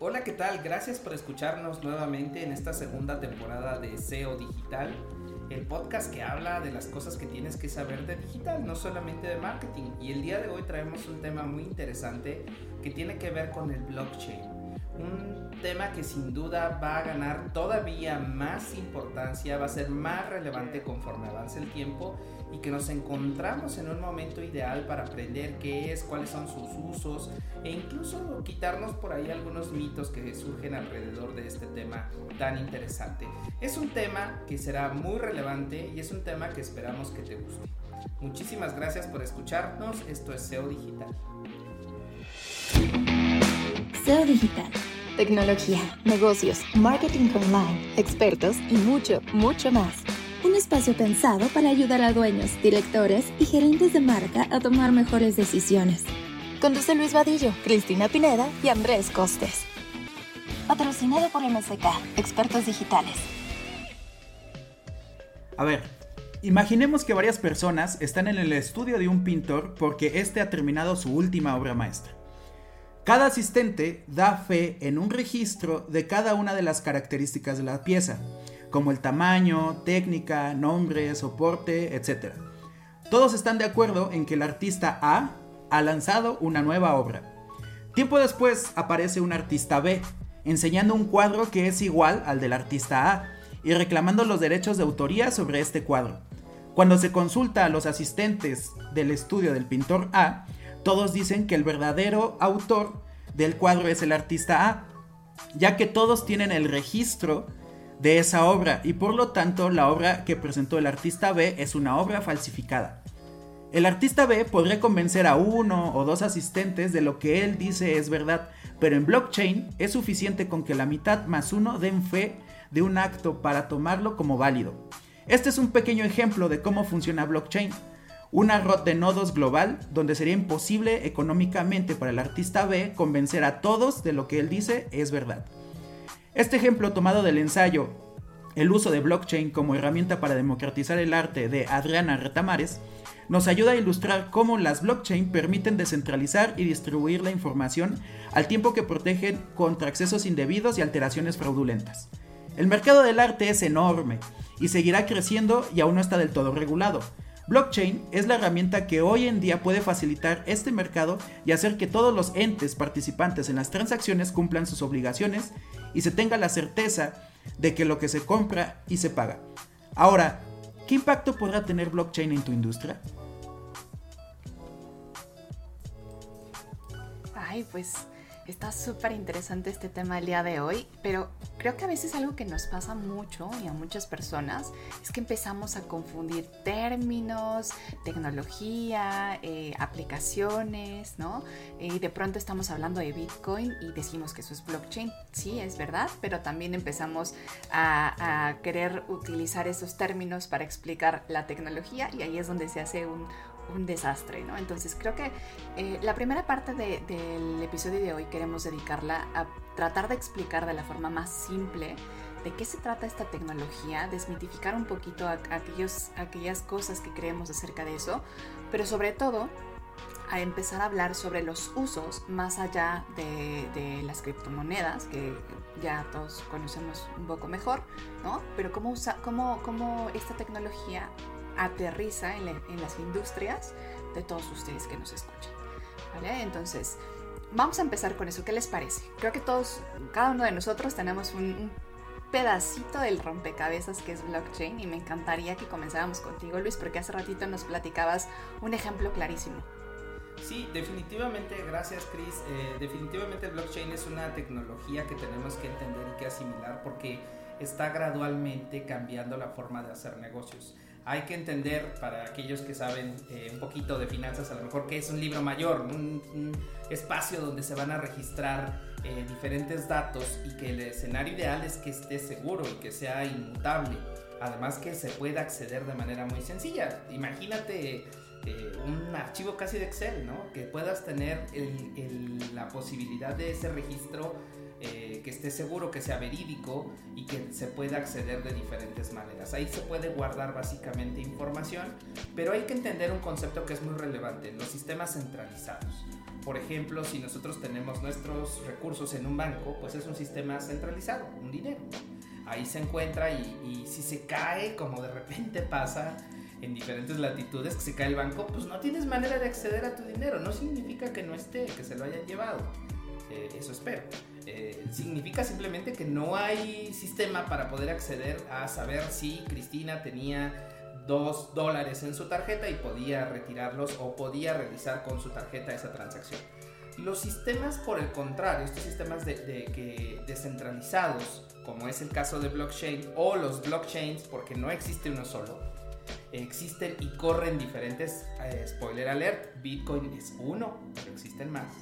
Hola, ¿qué tal? Gracias por escucharnos nuevamente en esta segunda temporada de SEO Digital, el podcast que habla de las cosas que tienes que saber de digital, no solamente de marketing. Y el día de hoy traemos un tema muy interesante que tiene que ver con el blockchain. Un tema que sin duda va a ganar todavía más importancia, va a ser más relevante conforme avance el tiempo y que nos encontramos en un momento ideal para aprender qué es, cuáles son sus usos e incluso quitarnos por ahí algunos mitos que surgen alrededor de este tema tan interesante. Es un tema que será muy relevante y es un tema que esperamos que te guste. Muchísimas gracias por escucharnos. Esto es SEO Digital. SEO Digital. Tecnología, negocios, marketing online, expertos y mucho, mucho más. Un espacio pensado para ayudar a dueños, directores y gerentes de marca a tomar mejores decisiones. Conduce Luis Vadillo, Cristina Pineda y Andrés Costes. Patrocinado por MSK, expertos digitales. A ver, imaginemos que varias personas están en el estudio de un pintor porque éste ha terminado su última obra maestra. Cada asistente da fe en un registro de cada una de las características de la pieza como el tamaño, técnica, nombre, soporte, etc. Todos están de acuerdo en que el artista A ha lanzado una nueva obra. Tiempo después aparece un artista B, enseñando un cuadro que es igual al del artista A y reclamando los derechos de autoría sobre este cuadro. Cuando se consulta a los asistentes del estudio del pintor A, todos dicen que el verdadero autor del cuadro es el artista A, ya que todos tienen el registro de esa obra y por lo tanto la obra que presentó el artista B es una obra falsificada. El artista B podría convencer a uno o dos asistentes de lo que él dice es verdad, pero en blockchain es suficiente con que la mitad más uno den fe de un acto para tomarlo como válido. Este es un pequeño ejemplo de cómo funciona blockchain. Una red de nodos global donde sería imposible económicamente para el artista B convencer a todos de lo que él dice es verdad. Este ejemplo tomado del ensayo El uso de blockchain como herramienta para democratizar el arte de Adriana Retamares nos ayuda a ilustrar cómo las blockchain permiten descentralizar y distribuir la información al tiempo que protegen contra accesos indebidos y alteraciones fraudulentas. El mercado del arte es enorme y seguirá creciendo y aún no está del todo regulado. Blockchain es la herramienta que hoy en día puede facilitar este mercado y hacer que todos los entes participantes en las transacciones cumplan sus obligaciones y se tenga la certeza de que lo que se compra y se paga. Ahora, ¿qué impacto podrá tener blockchain en tu industria? Ay, pues Está súper interesante este tema el día de hoy, pero creo que a veces algo que nos pasa mucho y a muchas personas es que empezamos a confundir términos, tecnología, eh, aplicaciones, ¿no? Y de pronto estamos hablando de Bitcoin y decimos que eso es blockchain. Sí, es verdad, pero también empezamos a, querer utilizar esos términos para explicar la tecnología y ahí es donde se hace un, un desastre, ¿no? Entonces creo que eh, la primera parte del episodio de hoy queremos dedicarla a tratar de explicar de la forma más simple de qué se trata esta tecnología, desmitificar un poquito aquellos, aquellas cosas que creemos acerca de eso, pero sobre todo a empezar a hablar sobre los usos más allá de, las criptomonedas, que ya todos conocemos un poco mejor, ¿no? Pero cómo, usa, cómo, cómo esta tecnología aterriza en, las industrias de todos ustedes que nos escuchan. ¿Vale? Entonces, vamos a empezar con eso. ¿Qué les parece? Creo que todos, cada uno de nosotros tenemos un, pedacito del rompecabezas que es blockchain y me encantaría que comenzáramos contigo, Luis, porque hace ratito nos platicabas un ejemplo clarísimo. Sí, definitivamente, gracias Chris. Eh, definitivamente el blockchain es una tecnología que tenemos que entender y que asimilar porque está gradualmente cambiando la forma de hacer negocios hay que entender para aquellos que saben eh, un poquito de finanzas, a lo mejor que es un libro mayor, un, espacio donde se van a registrar eh, diferentes datos y que el escenario ideal es que esté seguro y que sea inmutable. Además que se pueda acceder de manera muy sencilla. Imagínate eh, un archivo casi de Excel, ¿no? Que puedas tener la posibilidad de ese registro eh, que esté seguro, que sea verídico y que se pueda acceder de diferentes maneras. Ahí se puede guardar básicamente información, pero hay que entender un concepto que es muy relevante, los sistemas centralizados por ejemplo, si nosotros tenemos nuestros recursos en un banco, pues es un sistema centralizado, un dinero. Ahí se encuentra y, si se cae, como de repente pasa, en diferentes latitudes que se cae el banco, pues no tienes manera de acceder a tu dinero. No significa que no esté, que se lo hayan llevado. Eh, eso espero. Eh, significa simplemente que no hay sistema para poder acceder a saber si Cristina tenía dos dólares en su tarjeta y podía retirarlos o podía realizar con su tarjeta esa transacción. Los sistemas, por el contrario, estos sistemas de, descentralizados, como es el caso de blockchain o los blockchains, porque no existe uno solo, existen y corren diferentes. Eh, spoiler alert: Bitcoin es uno, pero existen más.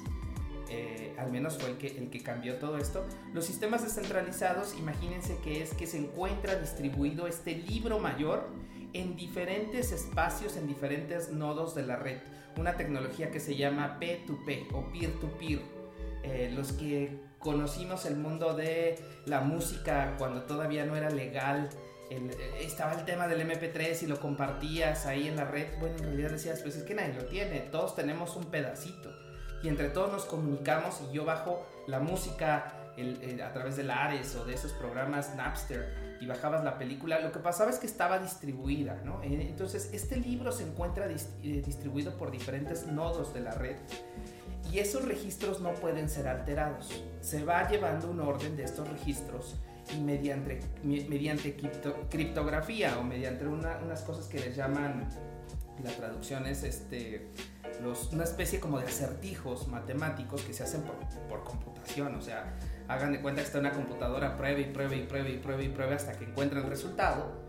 Eh, al menos fue el que, el que cambió todo esto. Los sistemas descentralizados, imagínense que es que se encuentra distribuido este libro mayor en diferentes espacios, en diferentes nodos de la red. Una tecnología que se llama P2P o peer-to-peer. Eh, los que conocimos el mundo de la música cuando todavía no era legal estaba el tema del MP3 y lo compartías ahí en la red, bueno, en realidad decías, pues es que nadie lo tiene, todos tenemos un pedacito y entre todos nos comunicamos y yo bajo la música a través de la Ares o de esos programas Napster y bajabas la película, lo que pasaba es que estaba distribuida, ¿no? Eh, entonces, este libro se encuentra eh, distribuido por diferentes nodos de la red y esos registros no pueden ser alterados. Se va llevando un orden de estos registros y mediante, mediante criptografía o mediante unas cosas que les llaman, la traducción es este, los, una especie como de acertijos matemáticos que se hacen por, por computación, o sea, hagan de cuenta que está una computadora, pruebe y pruebe y pruebe y pruebe y pruebe hasta que encuentre el resultado,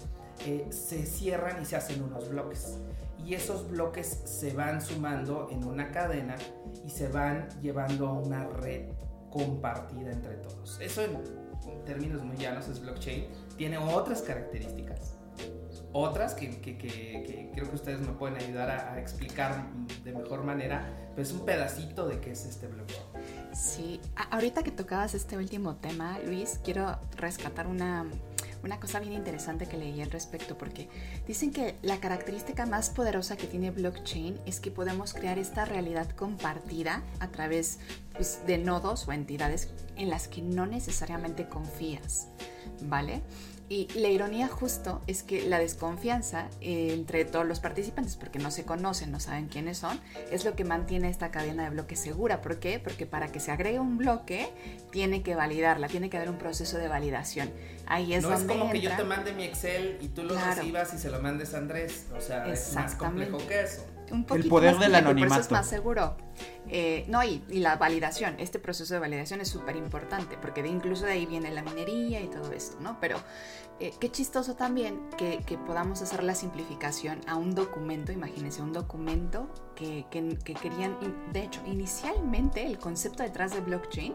eh, se cierran y se hacen unos bloques. Y esos bloques se van sumando en una cadena y se van llevando a una red compartida entre todos. Eso en términos muy llanos es blockchain, tiene otras características. Otras que, que, que, creo que ustedes me pueden ayudar a, explicar de mejor manera, pues un pedacito de qué es este blockchain. Sí, ahorita que tocabas este último tema, Luis, quiero rescatar una, una cosa bien interesante que leí al respecto, porque dicen que la característica más poderosa que tiene blockchain es que podemos crear esta realidad compartida a través pues, de nodos o entidades en las que no necesariamente confías, ¿vale? Y la ironía justo es que la desconfianza entre todos los participantes, porque no se conocen, no saben quiénes son, es lo que mantiene esta cadena de bloques segura. ¿Por qué? Porque para que se agregue un bloque, tiene que validarla, tiene que haber un proceso de validación. Ahí es no donde. es como que yo te mande mi Excel y tú lo recibas y se lo mandes a Andrés. O sea, es más complejo que eso. Un el poder del anonimato. es más seguro. Eh, no, y, y, la validación, este proceso de validación es súper importante, porque de, incluso de ahí viene la minería y todo esto, ¿no? Pero eh, qué chistoso también que, que, podamos hacer la simplificación a un documento, imagínense, un documento que, que, que querían, de hecho, inicialmente el concepto detrás de blockchain,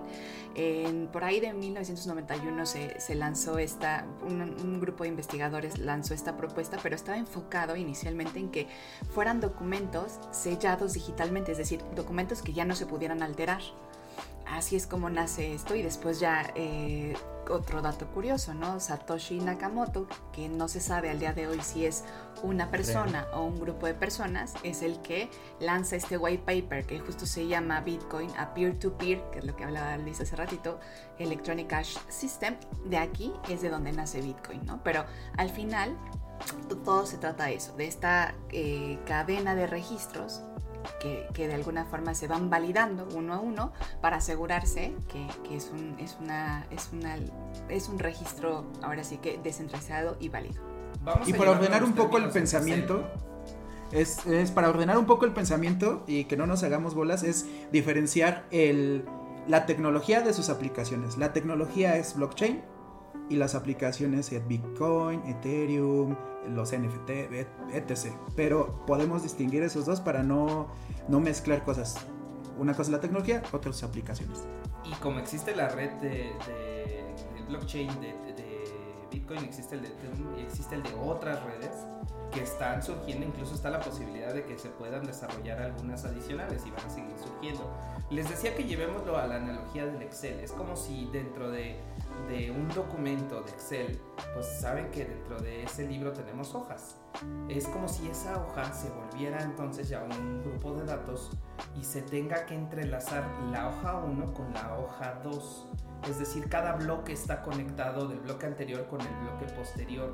por ahí de 1991 se, se lanzó esta, un, un grupo de investigadores lanzó esta propuesta, pero estaba enfocado inicialmente en que fueran documentos sellados digitalmente, es decir, documentos que ya no se pudieran alterar. Así es como nace esto y después ya eh, otro dato curioso, ¿no? Satoshi Nakamoto, que no se sabe al día de hoy si es una persona o un grupo de personas, es el que lanza este white paper que justo se llama Bitcoin a peer-to-peer, -peer, que es lo que hablaba Luis hace ratito, Electronic Cash System. De aquí es de donde nace Bitcoin, ¿no? Pero al final todo se trata de eso, de esta eh, cadena de registros que, de alguna forma se van validando uno a uno para asegurarse que, es, un, es, una, es, una, es un registro ahora sí que descentralizado y válido. y para ordenar un poco el pensamiento, es, es, para ordenar un poco el pensamiento y que no nos hagamos bolas, es diferenciar el, la tecnología de sus aplicaciones. La tecnología es blockchain y las aplicaciones es Bitcoin, Ethereum, los NFT, etc. Pero podemos distinguir esos dos para no, no mezclar cosas. Una cosa es la tecnología, otra es aplicaciones. Y como existe la red de, blockchain de, Bitcoin, existe el de Ethereum y existe el de otras redes que están surgiendo, incluso está la posibilidad de que se puedan desarrollar algunas adicionales y van a seguir surgiendo. Les decía que llevémoslo a la analogía del Excel, es como si dentro de, de un documento de Excel, pues saben que dentro de ese libro tenemos hojas. Es como si esa hoja se volviera entonces ya un grupo de datos y se tenga que entrelazar la hoja 1 con la hoja 2 es decir, cada bloque está conectado del bloque anterior con el bloque posterior.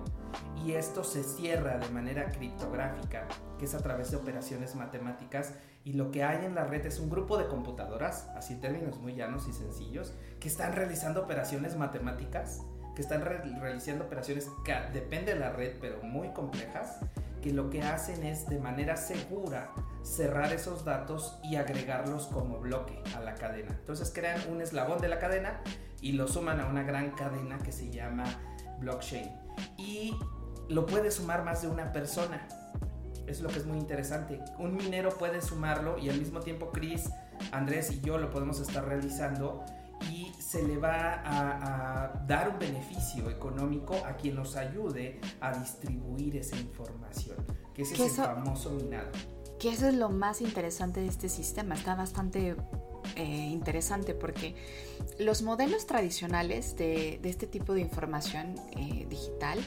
Y esto se cierra de manera criptográfica, que es a través de operaciones matemáticas. Y lo que hay en la red es un grupo de computadoras, así en términos muy llanos y sencillos, que están realizando operaciones matemáticas, que están realizando operaciones que depende de la red, pero muy complejas, que lo que hacen es de manera segura cerrar esos datos y agregarlos como bloque a la cadena. Entonces crean un eslabón de la cadena y lo suman a una gran cadena que se llama blockchain. Y lo puede sumar más de una persona. Es lo que es muy interesante. Un minero puede sumarlo y al mismo tiempo Chris, Andrés y yo lo podemos estar realizando y se le va a, dar un beneficio económico a quien nos ayude a distribuir esa información, que ese es el famoso minado que eso es lo más interesante de este sistema. Está bastante eh, interesante porque los modelos tradicionales de, este tipo de información eh, digital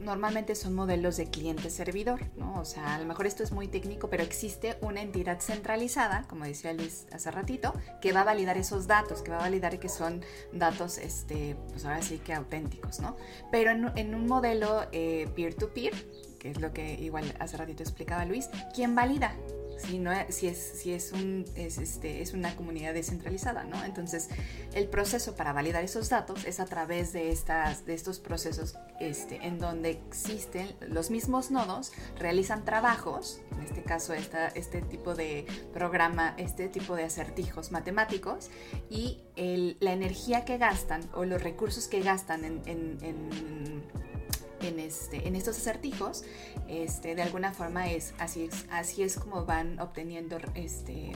normalmente son modelos de cliente-servidor, ¿no? O sea, a lo mejor esto es muy técnico, pero existe una entidad centralizada, como decía Luis hace ratito, que va a validar esos datos, que va a validar que son datos, este, pues ahora sí que auténticos, ¿no? Pero en, un modelo eh, peer-to-peer, que es lo que igual hace ratito explicaba Luis, ¿quién valida? Si, no, si, es, si es, un, es, este, es una comunidad descentralizada, ¿no? Entonces, el proceso para validar esos datos es a través de, estas, de estos procesos este, en donde existen los mismos nodos, realizan trabajos, en este caso esta, este tipo de programa, este tipo de acertijos matemáticos, y el, la energía que gastan o los recursos que gastan en, en, en en, este, en estos acertijos, este, de alguna forma es así, es así es como van obteniendo este,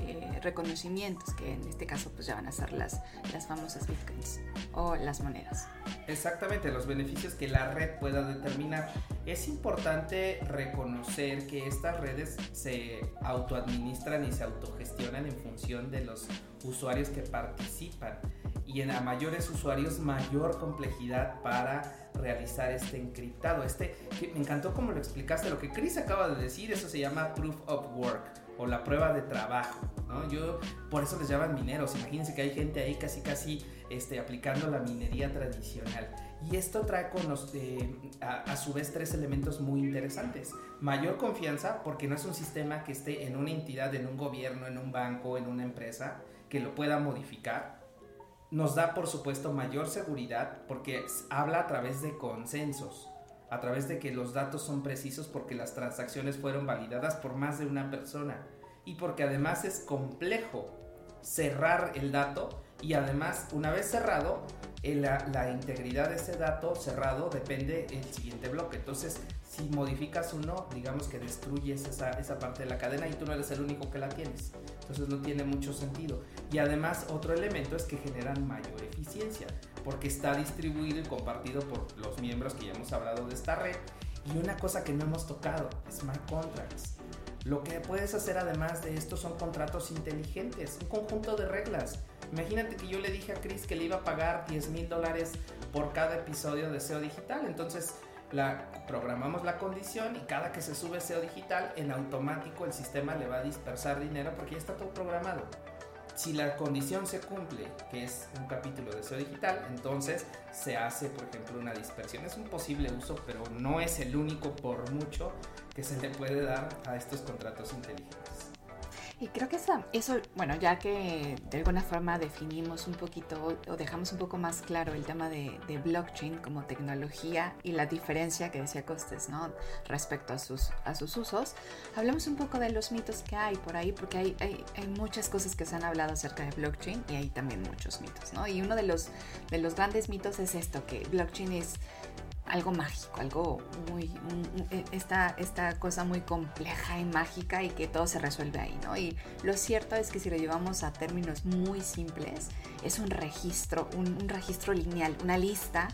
eh, reconocimientos, que en este caso pues ya van a ser las, las famosas bitcoins o las monedas. Exactamente, los beneficios que la red pueda determinar. Es importante reconocer que estas redes se autoadministran y se autogestionan en función de los usuarios que participan y en a mayores usuarios mayor complejidad para realizar este encriptado. Este, me encantó como lo explicaste, lo que Chris acaba de decir, eso se llama proof of work o la prueba de trabajo, ¿no? Yo, por eso les llaman mineros, imagínense que hay gente ahí casi casi este, aplicando la minería tradicional. Y esto trae con los, eh, a, su vez tres elementos muy interesantes. Mayor confianza, porque no es un sistema que esté en una entidad, en un gobierno, en un banco, en una empresa, que lo pueda modificar nos da por supuesto mayor seguridad porque habla a través de consensos, a través de que los datos son precisos porque las transacciones fueron validadas por más de una persona y porque además es complejo cerrar el dato y además una vez cerrado la, la, integridad de ese dato cerrado depende del siguiente bloque entonces si modificas uno digamos que destruyes esa, esa parte de la cadena y tú no eres el único que la tienes entonces no tiene mucho sentido. Y además otro elemento es que generan mayor eficiencia, porque está distribuido y compartido por los miembros que ya hemos hablado de esta red. Y una cosa que no hemos tocado, smart contracts. Lo que puedes hacer además de esto son contratos inteligentes, un conjunto de reglas. Imagínate que yo le dije a Chris que le iba a pagar 10 mil dólares por cada episodio de SEO digital. Entonces programamos la condición y cada que se sube SEO digital, en automático el sistema le va a dispersar dinero porque ya está todo programado. Si la condición se cumple, que es un capítulo de SEO digital, entonces se hace, por ejemplo, una dispersión. Es un posible uso, pero no es el único por mucho que se le puede dar a estos contratos inteligentes. Y creo que eso, eso, bueno, ya que de alguna forma definimos un poquito o dejamos un poco más claro el tema de, blockchain como tecnología y la diferencia que decía Costes, ¿no? Respecto a sus, a sus usos, hablemos un poco de los mitos que hay por ahí, porque hay, hay, hay muchas cosas que se han hablado acerca de blockchain y hay también muchos mitos, ¿no? Y uno de los, de los grandes mitos es esto, que blockchain es algo mágico, algo muy, e, esta, esta cosa muy compleja y mágica y que todo se resuelve ahí, ¿no? Y lo cierto es que si lo llevamos a términos muy simples, es un registro, un, registro lineal, una lista,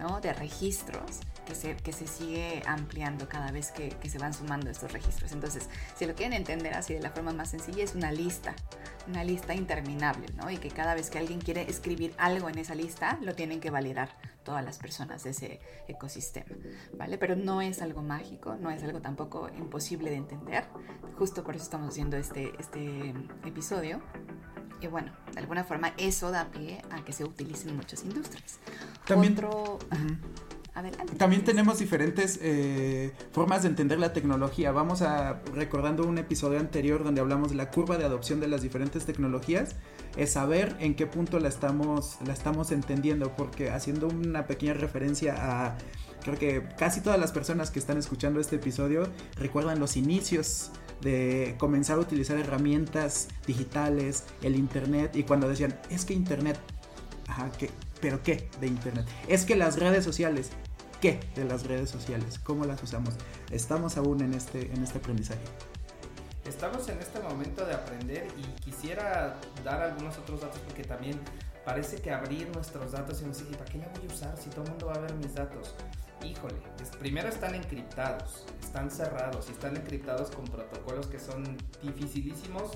¿no? De registros que se, que se sigue ampliando cada vez que, que se van sumando estos registros. Entonces, si lo quieren entender así de la forma más sencilla, es una lista, una lista interminable, ¿no? Y que cada vez que alguien quiere escribir algo en esa lista, lo tienen que validar todas las personas de ese ecosistema, ¿vale? Pero no es algo mágico, no es algo tampoco imposible de entender, justo por eso estamos haciendo este, este episodio. Y bueno, de alguna forma eso da pie a que se utilice en muchas industrias. También, Otro, también tenemos diferentes eh, formas de entender la tecnología. Vamos a recordando un episodio anterior donde hablamos de la curva de adopción de las diferentes tecnologías, es saber en qué punto la estamos, la estamos entendiendo, porque haciendo una pequeña referencia a creo que casi todas las personas que están escuchando este episodio recuerdan los inicios de comenzar a utilizar herramientas digitales, el internet, y cuando decían, es que internet, ajá, ¿qué? ¿pero qué de internet? Es que las redes sociales, qué de las redes sociales, cómo las usamos. Estamos aún en este, en este aprendizaje. Estamos en este momento de aprender y quisiera dar algunos otros datos porque también parece que abrir nuestros datos y decir, ¿para qué la voy a usar si todo el mundo va a ver mis datos? Híjole, primero están encriptados, están cerrados y están encriptados con protocolos que son dificilísimos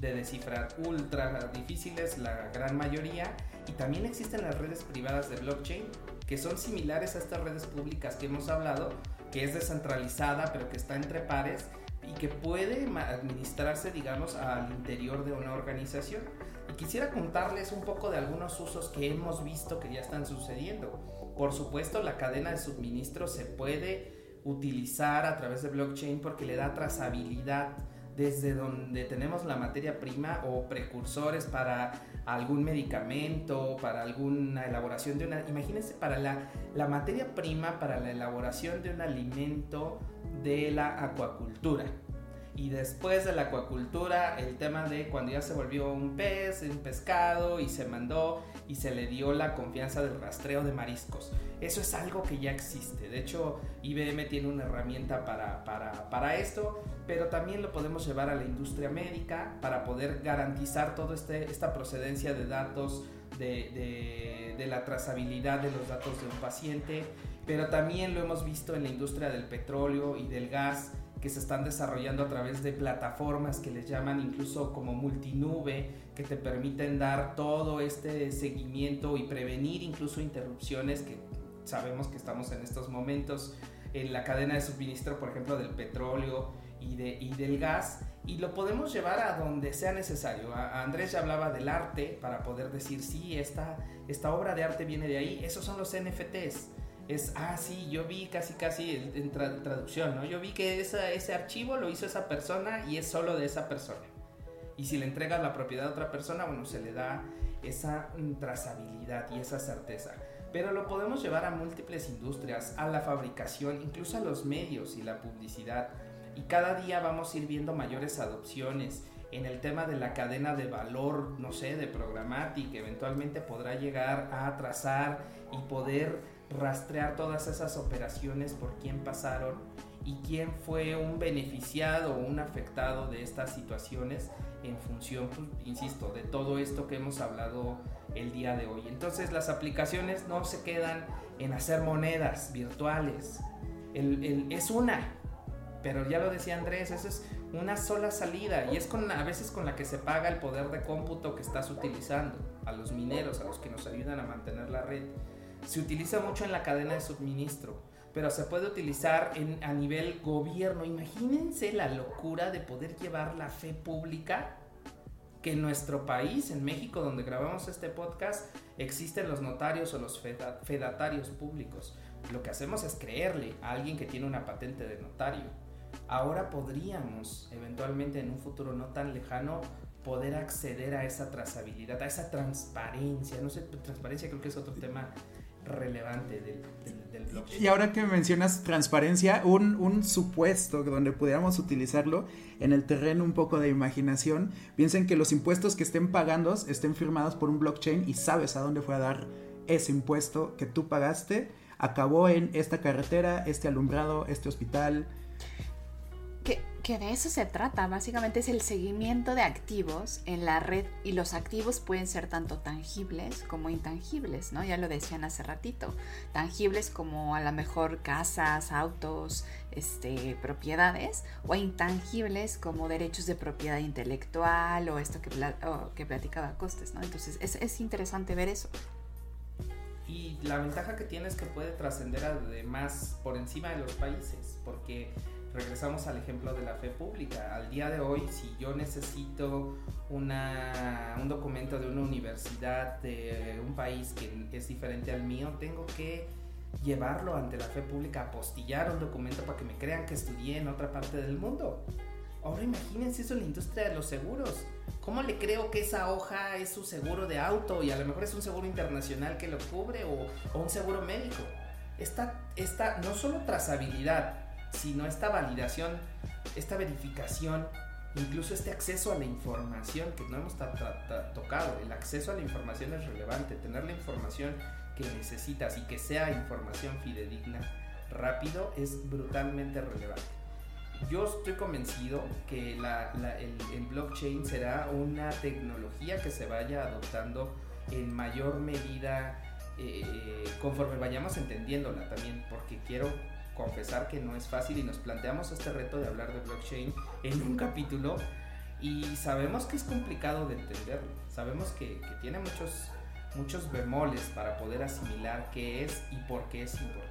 de descifrar, ultra difíciles la gran mayoría y también existen las redes privadas de blockchain que son similares a estas redes públicas que hemos hablado, que es descentralizada pero que está entre pares y que puede administrarse, digamos, al interior de una organización. Y quisiera contarles un poco de algunos usos que hemos visto que ya están sucediendo. Por supuesto, la cadena de suministro se puede utilizar a través de blockchain porque le da trazabilidad desde donde tenemos la materia prima o precursores para algún medicamento, para alguna elaboración de una... Imagínense, para la, la materia prima para la elaboración de un alimento de la acuacultura. Y después de la acuacultura, el tema de cuando ya se volvió un pez, un pescado y se mandó y se le dio la confianza del rastreo de mariscos. Eso es algo que ya existe. De hecho, IBM tiene una herramienta para, para, para esto, pero también lo podemos llevar a la industria médica para poder garantizar toda este, esta procedencia de datos, de, de, de la trazabilidad de los datos de un paciente. Pero también lo hemos visto en la industria del petróleo y del gas que se están desarrollando a través de plataformas que les llaman incluso como multinube, que te permiten dar todo este seguimiento y prevenir incluso interrupciones que sabemos que estamos en estos momentos en la cadena de suministro, por ejemplo, del petróleo y, de, y del gas, y lo podemos llevar a donde sea necesario. Andrés ya hablaba del arte para poder decir, sí, esta, esta obra de arte viene de ahí, esos son los NFTs es, ah, sí, yo vi casi, casi en traducción, ¿no? Yo vi que ese archivo lo hizo esa persona y es solo de esa persona. Y si le entregas la propiedad a otra persona, bueno, se le da esa trazabilidad y esa certeza. Pero lo podemos llevar a múltiples industrias, a la fabricación, incluso a los medios y la publicidad. Y cada día vamos a ir viendo mayores adopciones en el tema de la cadena de valor, no sé, de programática, eventualmente podrá llegar a trazar y poder rastrear todas esas operaciones por quién pasaron y quién fue un beneficiado o un afectado de estas situaciones en función, pues, insisto, de todo esto que hemos hablado el día de hoy. Entonces las aplicaciones no se quedan en hacer monedas virtuales. es una, pero ya lo decía Andrés, eso es una sola salida y es con, a veces con la que se paga el poder de cómputo que estás utilizando, a los mineros, a los que nos ayudan a mantener la red se utiliza mucho en la cadena de suministro, pero se puede utilizar en, a nivel gobierno. Imagínense la locura de poder llevar la fe pública que en nuestro país, en México, donde grabamos este podcast, existen los notarios o los fedatarios públicos. Lo que hacemos es creerle a alguien que tiene una patente de notario. Ahora podríamos, eventualmente en un futuro no tan lejano, poder acceder a esa trazabilidad, a esa transparencia. No sé, transparencia creo que es otro tema relevante del, del, blockchain. Y ahora que mencionas transparencia, un, un, supuesto donde pudiéramos utilizarlo en el terreno un poco de imaginación, piensen que los impuestos que estén pagando estén firmados por un blockchain y sabes a dónde fue a dar ese impuesto que tú pagaste acabó en esta carretera, este alumbrado, este hospital. Que, de eso se trata, básicamente es el seguimiento de activos en la red y los activos pueden ser tanto tangibles como intangibles, ¿no? Ya lo decían hace ratito, tangibles como a lo mejor casas, autos, este, propiedades o intangibles como derechos de propiedad intelectual o esto que, que platicaba Costes, ¿no? Entonces es, es interesante ver eso. Y la ventaja que tiene es que puede trascender además por encima de los países, porque regresamos al ejemplo de la fe pública. Al día de hoy, si yo necesito una, un documento de una universidad de un país que es diferente al mío, tengo que llevarlo ante la fe pública, apostillar un documento para que me crean que estudié en otra parte del mundo. Ahora imagínense eso en la industria de los seguros. ¿Cómo le creo que esa hoja es su seguro de auto y a lo mejor es un seguro internacional que lo cubre o, o un seguro médico? Esta, esta no solo trazabilidad, sino esta validación, esta verificación, incluso este acceso a la información que no hemos tocado. El acceso a la información es relevante, tener la información que necesitas y que sea información fidedigna rápido es brutalmente relevante. Yo estoy convencido que el, blockchain será una tecnología que se vaya adoptando en mayor medida eh, conforme vayamos entendiéndola también, porque quiero confesar que no es fácil y nos planteamos este reto de hablar de blockchain en un capítulo y sabemos que es complicado de entenderlo, sabemos que, tiene muchos, muchos bemoles para poder asimilar qué es y por qué es importante.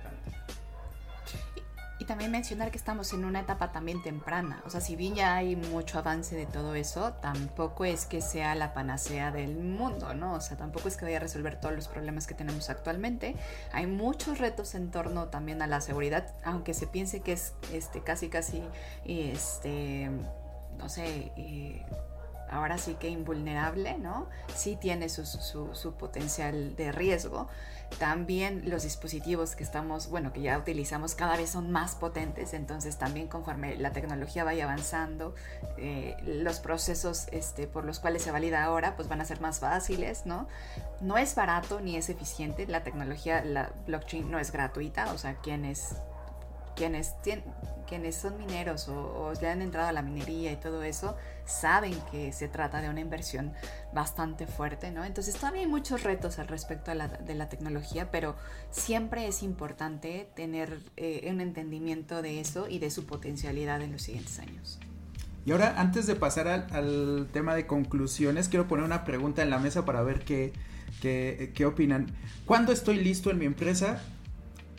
Y también mencionar que estamos en una etapa también temprana. O sea, si bien ya hay mucho avance de todo eso, tampoco es que sea la panacea del mundo, ¿no? O sea, tampoco es que vaya a resolver todos los problemas que tenemos actualmente. Hay muchos retos en torno también a la seguridad, aunque se piense que es este, casi, casi, este, no sé, eh, ahora sí que invulnerable, ¿no? Sí tiene su, su, potencial de riesgo. También los dispositivos que estamos, bueno, que ya utilizamos cada vez son más potentes, entonces también conforme la tecnología vaya avanzando, eh, los procesos este, por los cuales se valida ahora, pues van a ser más fáciles, ¿no? No es barato ni es eficiente, la tecnología, la blockchain no es gratuita, o sea, quienes quienes, quienes son mineros o, ya han entrado a la minería y todo eso, saben que se trata de una inversión bastante fuerte, ¿no? Entonces todavía hay muchos retos al respecto de la tecnología, pero siempre es importante tener eh, un entendimiento de eso y de su potencialidad en los siguientes años. Y ahora, antes de pasar al, tema de conclusiones, quiero poner una pregunta en la mesa para ver qué, qué, qué opinan. ¿Cuándo estoy listo en mi empresa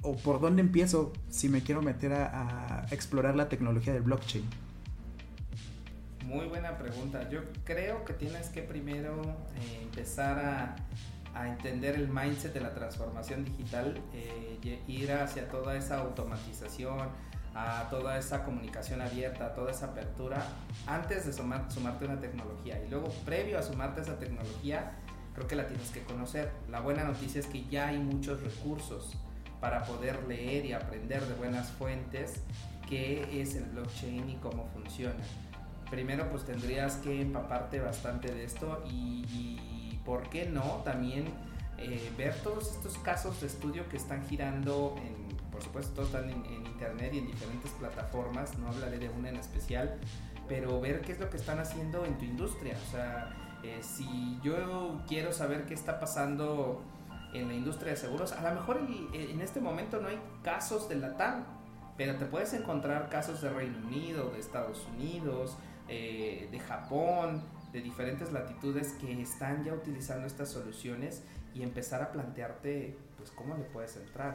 o por dónde empiezo si me quiero meter a, explorar la tecnología del blockchain? Muy buena pregunta. Yo creo que tienes que primero eh, empezar a, entender el mindset de la transformación digital, eh, ir hacia toda esa automatización, a toda esa comunicación abierta, a toda esa apertura, antes de sumarte a una tecnología. Y luego, previo a sumarte a esa tecnología, creo que la tienes que conocer. La buena noticia es que ya hay muchos recursos para poder leer y aprender de buenas fuentes qué es el blockchain y cómo funciona. Primero pues tendrías que empaparte bastante de esto y, por qué no también eh, ver todos estos casos de estudio que están girando en, por supuesto están en, internet y en diferentes plataformas, no hablaré de una en especial, pero ver qué es lo que están haciendo en tu industria. O sea, eh, si yo quiero saber qué está pasando en la industria de seguros. A lo mejor en este momento no hay casos de la TAM, pero te puedes encontrar casos de Reino Unido, de Estados Unidos, eh, de Japón, de diferentes latitudes que están ya utilizando estas soluciones y empezar a plantearte pues cómo le puedes entrar.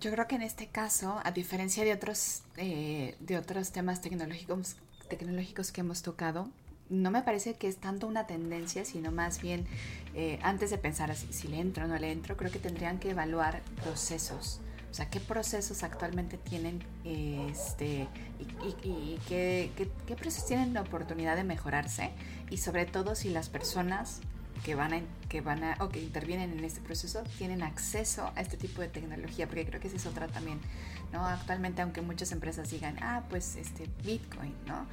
Yo creo que en este caso, a diferencia de otros, eh, de otros temas tecnológicos, tecnológicos que hemos tocado, no me parece que es tanto una tendencia, sino más bien eh, antes de pensar así, si le entro o no le entro, creo que tendrían que evaluar procesos. O sea, qué procesos actualmente tienen este, y, qué, procesos tienen la oportunidad de mejorarse y sobre todo si las personas que van a, que van a o que intervienen en este proceso tienen acceso a este tipo de tecnología, porque creo que esa es otra también, ¿no? Actualmente, aunque muchas empresas digan, ah, pues este Bitcoin, ¿no?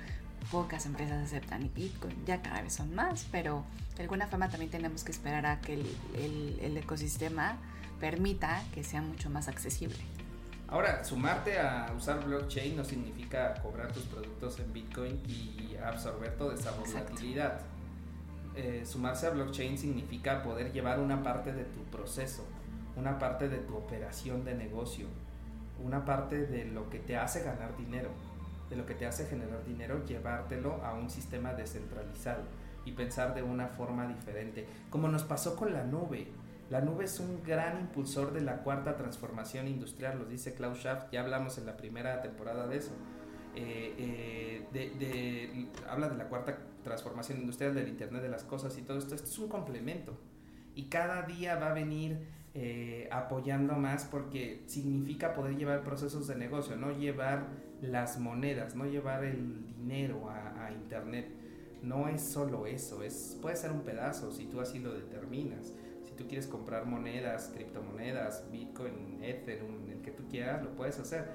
Pocas empresas aceptan Bitcoin, ya cada vez son más, pero de alguna forma también tenemos que esperar a que el, ecosistema permita que sea mucho más accesible. Ahora, sumarte a usar blockchain no significa cobrar tus productos en Bitcoin y absorber toda esa volatilidad. Eh, sumarse a blockchain significa poder llevar una parte de tu proceso, una parte de tu operación de negocio, una parte de lo que te hace ganar dinero, de lo que te hace generar dinero, llevártelo a un sistema descentralizado y pensar de una forma diferente, como nos pasó con la nube la nube es un gran impulsor de la cuarta transformación industrial, lo dice Klaus Schaff, ya hablamos en la primera temporada de eso. Eh, eh, habla de la cuarta transformación industrial del Internet de las Cosas y todo esto. Esto es un complemento. Y cada día va a venir eh, apoyando más porque significa poder llevar procesos de negocio, no llevar las monedas, no llevar el dinero a, Internet. No es solo eso, es, puede ser un pedazo si tú así lo determinas tú quieres comprar monedas, criptomonedas, Bitcoin, Ethereum, el que tú quieras, lo puedes hacer.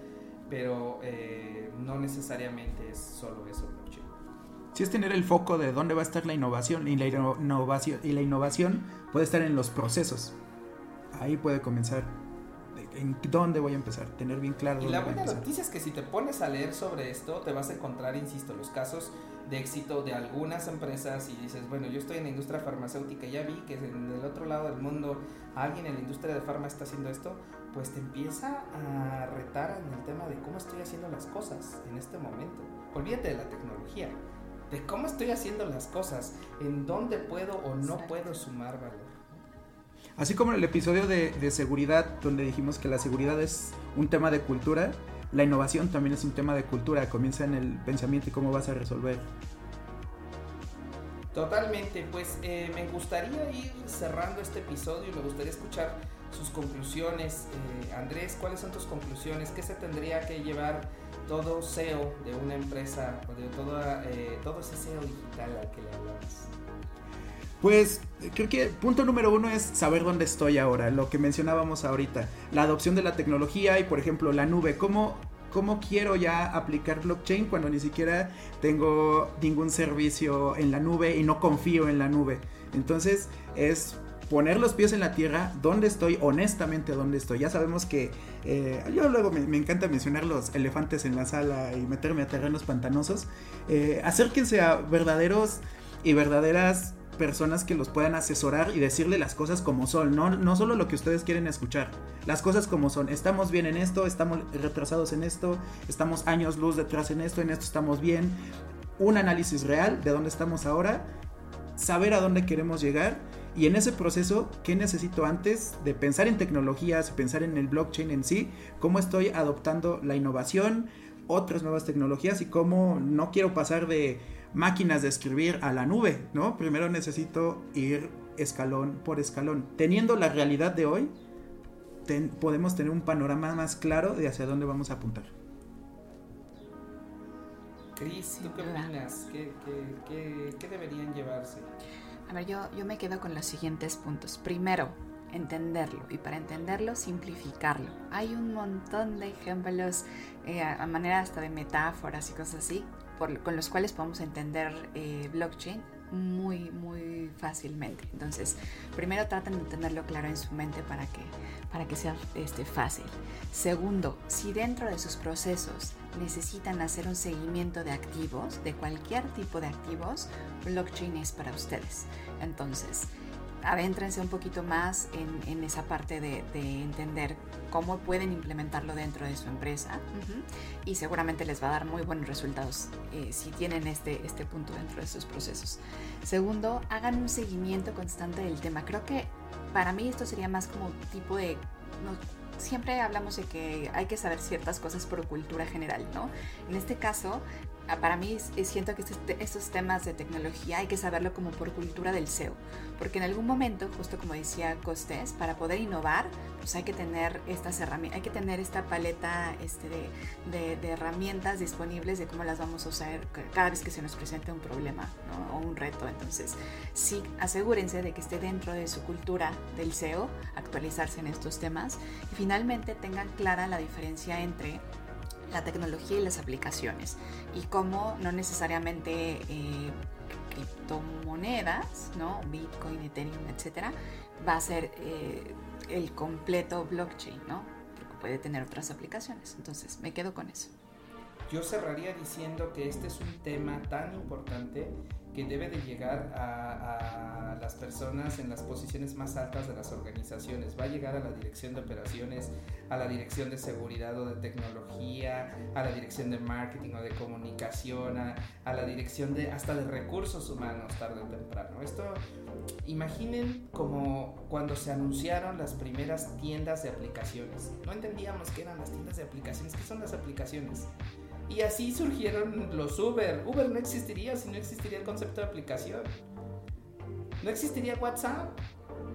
Pero eh, no necesariamente es solo eso blockchain. Sí es tener el foco de dónde va a estar la innovación y la innovación y la innovación puede estar en los procesos. Ahí puede comenzar. ¿En dónde voy a empezar? Tener bien claro. Y la buena noticia es que si te pones a leer sobre esto, te vas a encontrar, insisto, los casos de éxito de algunas empresas y dices, bueno, yo estoy en la industria farmacéutica, ya vi que en el otro lado del mundo alguien en la industria de farma está haciendo esto, pues te empieza a retar en el tema de cómo estoy haciendo las cosas en este momento. Olvídate de la tecnología, de cómo estoy haciendo las cosas, en dónde puedo o no puedo sumar valor. Así como en el episodio de, de seguridad, donde dijimos que la seguridad es un tema de cultura, la innovación también es un tema de cultura, comienza en el pensamiento y cómo vas a resolver. Totalmente, pues eh, me gustaría ir cerrando este episodio y me gustaría escuchar sus conclusiones. Eh, Andrés, ¿cuáles son tus conclusiones? ¿Qué se tendría que llevar todo SEO de una empresa o de toda, eh, todo ese SEO digital al que le hablamos? Pues creo que punto número uno es saber dónde estoy ahora, lo que mencionábamos ahorita, la adopción de la tecnología y por ejemplo la nube, cómo, cómo quiero ya aplicar blockchain cuando ni siquiera tengo ningún servicio en la nube y no confío en la nube. Entonces es poner los pies en la tierra, dónde estoy, honestamente dónde estoy. Ya sabemos que eh, yo luego me, encanta mencionar los elefantes en la sala y meterme a terrenos pantanosos. Eh, acérquense a verdaderos y verdaderas personas que los puedan asesorar y decirle las cosas como son, no, no solo lo que ustedes quieren escuchar, las cosas como son. Estamos bien en esto, estamos retrasados en esto, estamos años luz detrás en esto, en esto estamos bien. Un análisis real de dónde estamos ahora, saber a dónde queremos llegar y en ese proceso, ¿qué necesito antes de pensar en tecnologías, pensar en el blockchain en sí? ¿Cómo estoy adoptando la innovación, otras nuevas tecnologías y cómo no quiero pasar de máquinas de escribir a la nube, ¿no? Primero necesito ir escalón por escalón. Teniendo la realidad de hoy, podemos tener un panorama más claro de hacia dónde vamos a apuntar. Cris, ¿tú qué opinas? ¿Qué, deberían llevarse? A ver, yo, yo me quedo con los siguientes puntos. Primero, entenderlo y para entenderlo simplificarlo. Hay un montón de ejemplos eh, a manera hasta de metáforas y cosas así con los cuales podemos entender eh, blockchain muy, muy fácilmente. Entonces, primero traten de tenerlo claro en su mente para que, para que sea este, fácil. Segundo, si dentro de sus procesos necesitan hacer un seguimiento de activos, de cualquier tipo de activos, blockchain es para ustedes. Entonces, adéntrense un poquito más en, esa parte de, entender cómo pueden implementarlo dentro de su empresa y seguramente les va a dar muy buenos resultados eh, si tienen este, este punto dentro de sus procesos. Segundo, hagan un seguimiento constante del tema. Creo que para mí esto sería más como tipo de... siempre hablamos de que hay que saber ciertas cosas por cultura general, ¿no? En este caso, para mí siento que este, estos temas de tecnología hay que saberlo como por cultura del SEO, porque en algún momento, justo como decía Costés, para poder innovar, pues hay que tener estas herramientas, hay que tener esta paleta este, de, de, herramientas disponibles de cómo las vamos a usar cada vez que se nos presente un problema o un reto. Entonces, sí, asegúrense de que esté dentro de su cultura del SEO, actualizarse en estos temas y finalmente tengan clara la diferencia entre la tecnología y las aplicaciones y cómo no necesariamente eh, criptomonedas, ¿no? Bitcoin, Ethereum, etcétera, va a ser eh, el completo blockchain, ¿no? Porque puede tener otras aplicaciones. Entonces, me quedo con eso. Yo cerraría diciendo que este es un tema tan importante que debe de llegar a, las personas en las posiciones más altas de las organizaciones. Va a llegar a la dirección de operaciones, a la dirección de seguridad o de tecnología, a la dirección de marketing o de comunicación, a, la dirección de hasta de recursos humanos tarde o temprano. Esto imaginen como cuando se anunciaron las primeras tiendas de aplicaciones. No entendíamos qué eran las tiendas de aplicaciones, qué son las aplicaciones. Y así surgieron los Uber. Uber no existiría si no existiría el concepto de aplicación. No existiría WhatsApp.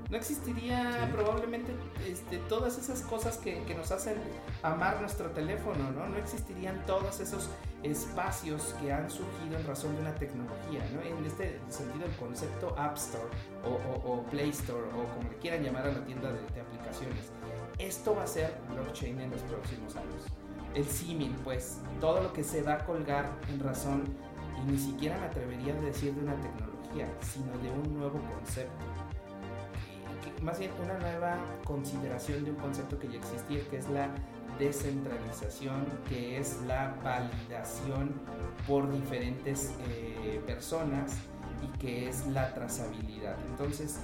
No existiría probablemente este, todas esas cosas que, nos hacen amar nuestro teléfono, ¿no? No existirían todos esos espacios que han surgido en razón de una tecnología, ¿no? En este sentido, el concepto App Store o, Play Store o como le quieran llamar a la tienda de, de aplicaciones. Esto va a ser blockchain en los próximos años el símil, pues, todo lo que se va a colgar en razón, y ni siquiera me atrevería a decir de una tecnología, sino de un nuevo concepto. más bien una nueva consideración de un concepto que ya existía, que es la descentralización, que es la validación por diferentes eh, personas y que es la trazabilidad. Entonces,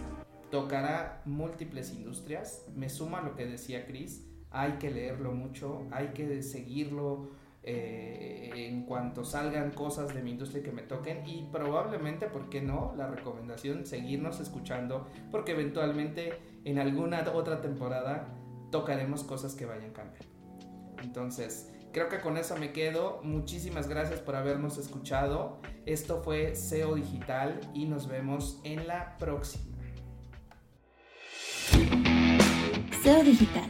tocará múltiples industrias. Me suma lo que decía Chris hay que leerlo mucho, hay que seguirlo eh, en cuanto salgan cosas de mi industria que me toquen y probablemente, ¿por qué no? La recomendación, seguirnos escuchando porque eventualmente en alguna otra temporada tocaremos cosas que vayan a cambiar. Entonces, creo que con eso me quedo. Muchísimas gracias por habernos escuchado. Esto fue SEO Digital y nos vemos en la próxima. SEO Digital